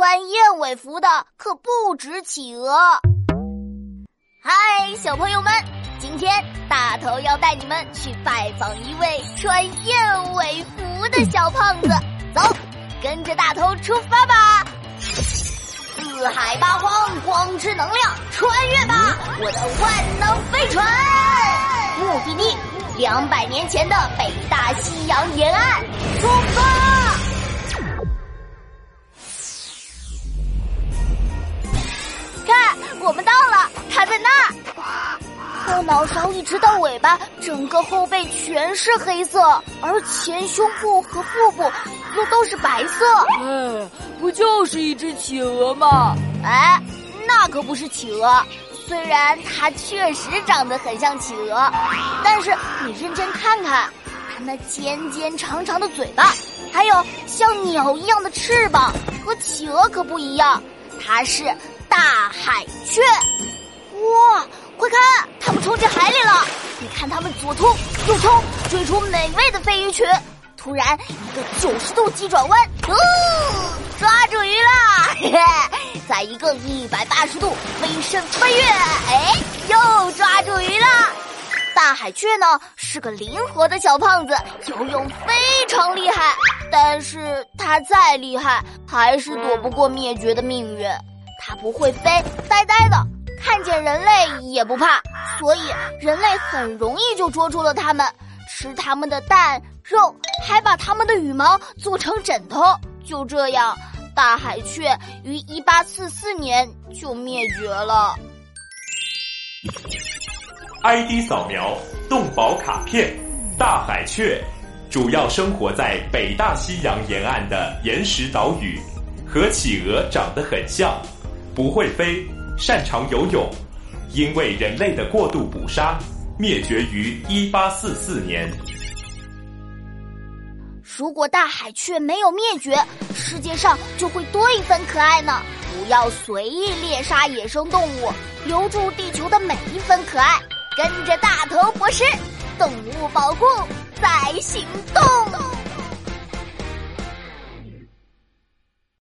穿燕尾服的可不止企鹅。嗨，小朋友们，今天大头要带你们去拜访一位穿燕尾服的小胖子。走，跟着大头出发吧！四海八荒，光之能量，穿越吧，我的万能飞船！目的地：两百年前的北大西洋沿岸，出发！我们到了，它在那儿。后脑勺一直到尾巴，整个后背全是黑色，而前胸部和腹部又都是白色。哎，不就是一只企鹅吗？哎，那可不是企鹅。虽然它确实长得很像企鹅，但是你认真看看，它那尖尖长长的嘴巴，还有像鸟一样的翅膀，和企鹅可不一样。它是大海雀。哇！快看，它们冲进海里了！你看它们左冲右冲，追出美味的飞鱼群。突然，一个九十度急转弯，哦，抓住鱼啦！嘿嘿，再一个一百八十度飞身飞跃，哎，又抓住鱼啦！大海雀呢是个灵活的小胖子，游泳非常厉害，但是它再厉害，还是躲不过灭绝的命运。它不会飞，呆呆的。看见人类也不怕，所以人类很容易就捉住了它们，吃它们的蛋肉，还把它们的羽毛做成枕头。就这样，大海雀于一八四四年就灭绝了。ID 扫描动保卡片，大海雀主要生活在北大西洋沿岸的岩石岛屿，和企鹅长得很像，不会飞。擅长游泳，因为人类的过度捕杀，灭绝于一八四四年。如果大海雀没有灭绝，世界上就会多一分可爱呢。不要随意猎杀野生动物，留住地球的每一分可爱。跟着大头博士，动物保护在行动。